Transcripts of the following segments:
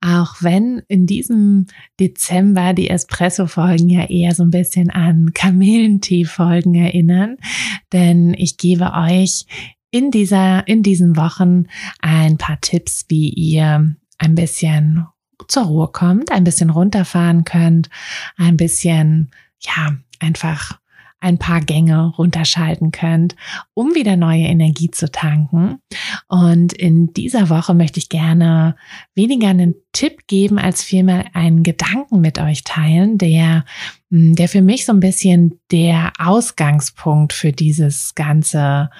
Auch wenn in diesem Dezember die Espresso-Folgen ja eher so ein bisschen an Kamillentee-Folgen erinnern, denn ich gebe euch in dieser, in diesen Wochen ein paar Tipps, wie ihr ein bisschen zur Ruhe kommt, ein bisschen runterfahren könnt, ein bisschen, ja, einfach ein paar Gänge runterschalten könnt, um wieder neue Energie zu tanken. Und in dieser Woche möchte ich gerne weniger einen Tipp geben, als vielmehr einen Gedanken mit euch teilen, der, hm, der für mich so ein bisschen der Ausgangspunkt für dieses ganze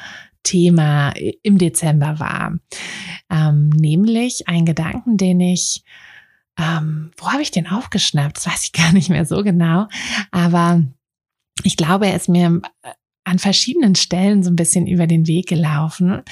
Thema im Dezember war. Ähm, nämlich ein Gedanken, den ich ähm, wo habe ich den aufgeschnappt? Das weiß ich gar nicht mehr so genau. Aber ich glaube, er ist mir äh, an verschiedenen Stellen so ein bisschen über den Weg gelaufen.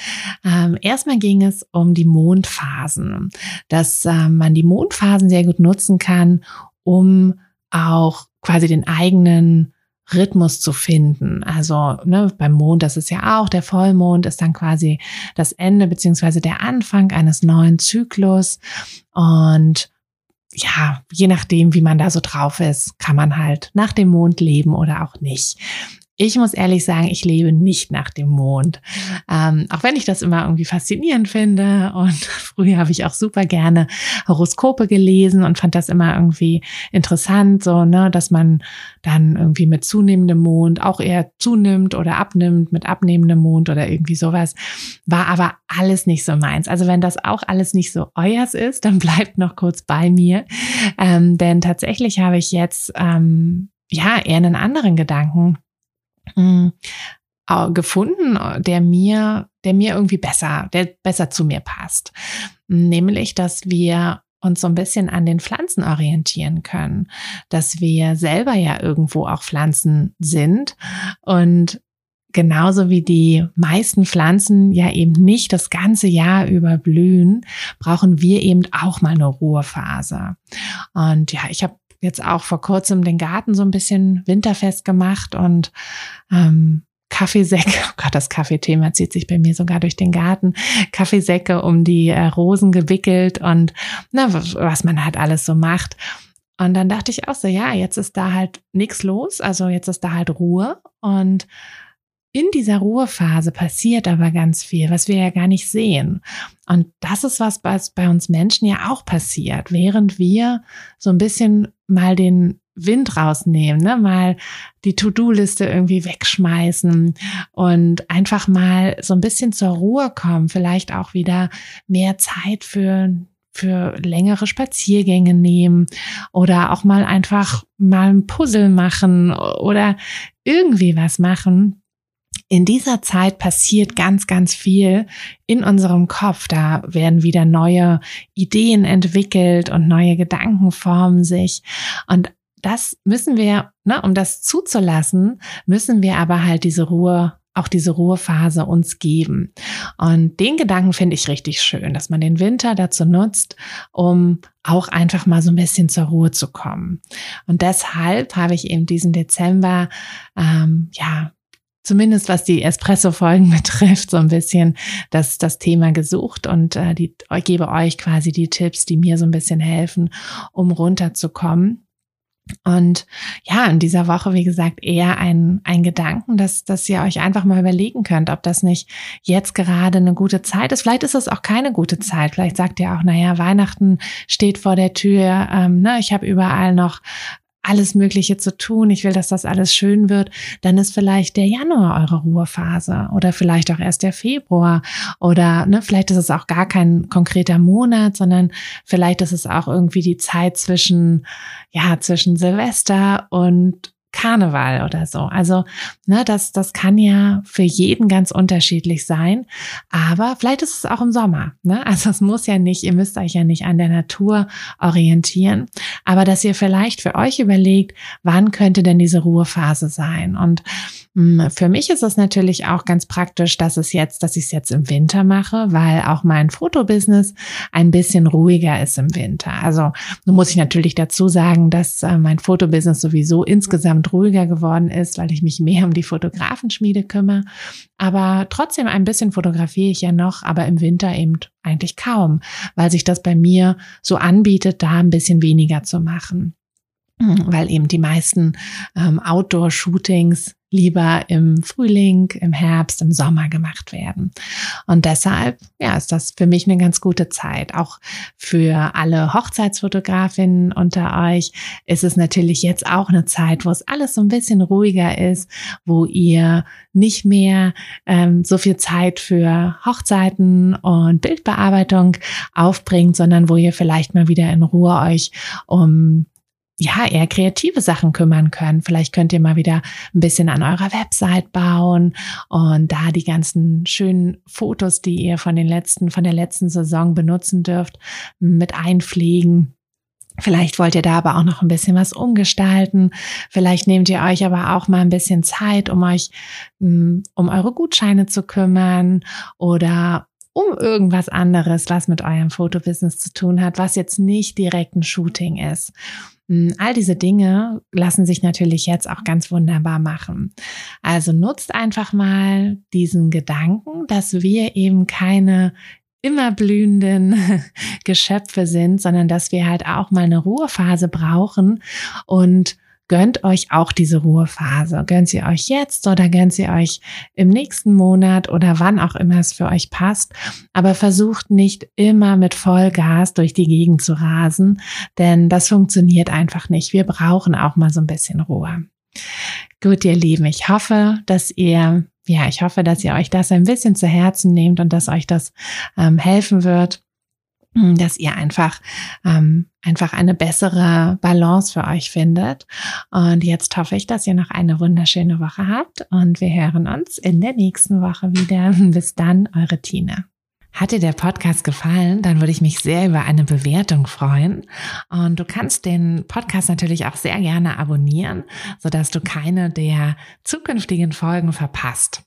Ähm, erstmal ging es um die Mondphasen, dass äh, man die Mondphasen sehr gut nutzen kann, um auch quasi den eigenen Rhythmus zu finden. Also ne, beim Mond, das ist ja auch, der Vollmond ist dann quasi das Ende beziehungsweise der Anfang eines neuen Zyklus. Und ja, je nachdem, wie man da so drauf ist, kann man halt nach dem Mond leben oder auch nicht. Ich muss ehrlich sagen, ich lebe nicht nach dem Mond. Ähm, auch wenn ich das immer irgendwie faszinierend finde. Und früher habe ich auch super gerne Horoskope gelesen und fand das immer irgendwie interessant, so, ne, dass man dann irgendwie mit zunehmendem Mond auch eher zunimmt oder abnimmt mit abnehmendem Mond oder irgendwie sowas. War aber alles nicht so meins. Also wenn das auch alles nicht so euers ist, dann bleibt noch kurz bei mir. Ähm, denn tatsächlich habe ich jetzt ähm, ja eher einen anderen Gedanken mh, hm, gefunden, der mir, der mir irgendwie besser, der besser zu mir passt. Nämlich, dass wir uns so ein bisschen an den Pflanzen orientieren können, dass wir selber ja irgendwo auch Pflanzen sind und genauso wie die meisten Pflanzen ja eben nicht das ganze Jahr über blühen, brauchen wir eben auch mal eine Ruhephase. Und ja, ich habe jetzt auch vor kurzem den Garten so ein bisschen winterfest gemacht und ähm, Kaffeesäcke, oh Gott, das Kaffeethema zieht sich bei mir sogar durch den Garten, Kaffeesäcke um die äh, Rosen gewickelt und na, was man halt alles so macht. Und dann dachte ich auch so, ja, jetzt ist da halt nichts los, also jetzt ist da halt Ruhe und in dieser Ruhephase passiert aber ganz viel, was wir ja gar nicht sehen. Und das ist was, was bei uns Menschen ja auch passiert, während wir so ein bisschen mal den Wind rausnehmen, ne? mal die To-Do-Liste irgendwie wegschmeißen und einfach mal so ein bisschen zur Ruhe kommen, vielleicht auch wieder mehr Zeit für für längere Spaziergänge nehmen oder auch mal einfach mal ein Puzzle machen oder irgendwie was machen, in dieser Zeit passiert ganz, ganz viel in unserem Kopf. Da werden wieder neue Ideen entwickelt und neue Gedanken formen sich. Und das müssen wir, ne, um das zuzulassen, müssen wir aber halt diese Ruhe auch diese Ruhephase uns geben. Und den Gedanken finde ich richtig schön, dass man den Winter dazu nutzt, um auch einfach mal so ein bisschen zur Ruhe zu kommen. Und deshalb habe ich eben diesen Dezember ähm, ja zumindest was die Espresso-Folgen betrifft, so ein bisschen das, das Thema gesucht und äh, die, ich gebe euch quasi die Tipps, die mir so ein bisschen helfen, um runterzukommen. Und ja, in dieser Woche, wie gesagt, eher ein, ein Gedanken, dass, dass ihr euch einfach mal überlegen könnt, ob das nicht jetzt gerade eine gute Zeit ist. Vielleicht ist es auch keine gute Zeit. Vielleicht sagt ihr auch, naja, Weihnachten steht vor der Tür, ähm, ne, ich habe überall noch alles Mögliche zu tun, ich will, dass das alles schön wird, dann ist vielleicht der Januar eure Ruhephase oder vielleicht auch erst der Februar oder ne, vielleicht ist es auch gar kein konkreter Monat, sondern vielleicht ist es auch irgendwie die Zeit zwischen, ja, zwischen Silvester und Karneval oder so. Also, ne, das, das kann ja für jeden ganz unterschiedlich sein. Aber vielleicht ist es auch im Sommer. Ne? Also es muss ja nicht, ihr müsst euch ja nicht an der Natur orientieren. Aber dass ihr vielleicht für euch überlegt, wann könnte denn diese Ruhephase sein? Und hm, für mich ist es natürlich auch ganz praktisch, dass es jetzt, dass ich es jetzt im Winter mache, weil auch mein Fotobusiness ein bisschen ruhiger ist im Winter. Also nun muss ich natürlich dazu sagen, dass äh, mein Fotobusiness sowieso insgesamt ruhiger geworden ist, weil ich mich mehr um die Fotografenschmiede kümmere. Aber trotzdem ein bisschen fotografiere ich ja noch, aber im Winter eben eigentlich kaum, weil sich das bei mir so anbietet, da ein bisschen weniger zu machen weil eben die meisten ähm, Outdoor-Shootings lieber im Frühling, im Herbst, im Sommer gemacht werden. Und deshalb, ja, ist das für mich eine ganz gute Zeit. Auch für alle Hochzeitsfotografinnen unter euch ist es natürlich jetzt auch eine Zeit, wo es alles so ein bisschen ruhiger ist, wo ihr nicht mehr ähm, so viel Zeit für Hochzeiten und Bildbearbeitung aufbringt, sondern wo ihr vielleicht mal wieder in Ruhe euch um ja, eher kreative Sachen kümmern können. Vielleicht könnt ihr mal wieder ein bisschen an eurer Website bauen und da die ganzen schönen Fotos, die ihr von den letzten, von der letzten Saison benutzen dürft, mit einpflegen. Vielleicht wollt ihr da aber auch noch ein bisschen was umgestalten. Vielleicht nehmt ihr euch aber auch mal ein bisschen Zeit, um euch hm, um eure Gutscheine zu kümmern oder um irgendwas anderes, was mit eurem Fotobusiness zu tun hat, was jetzt nicht direkt ein Shooting ist. Hm, all diese Dinge lassen sich natürlich jetzt auch ganz wunderbar machen. Also nutzt einfach mal diesen Gedanken, dass wir eben keine immer blühenden Geschöpfe sind, sondern dass wir halt auch mal eine Ruhephase brauchen und gönnt euch auch diese Ruhephase. Gönnt sie euch jetzt oder gönnt sie euch im nächsten Monat oder wann auch immer es für euch passt. Aber versucht nicht immer mit Vollgas durch die Gegend zu rasen, denn das funktioniert einfach nicht. Wir brauchen auch mal so ein bisschen Ruhe. Gut, ihr Lieben, ich hoffe, dass ihr ja, ich hoffe, dass ihr euch das ein bisschen zu Herzen nehmt und dass euch das ähm, helfen wird dass ihr einfach ähm, einfach eine bessere Balance für euch findet. Und jetzt hoffe ich, dass ihr noch eine wunderschöne Woche habt und wir hören uns in der nächsten Woche wieder. Bis dann, eure Tina. Hat dir der Podcast gefallen, dann würde ich mich sehr über eine Bewertung freuen. Und du kannst den Podcast natürlich auch sehr gerne abonnieren, sodass du keine der zukünftigen Folgen verpasst.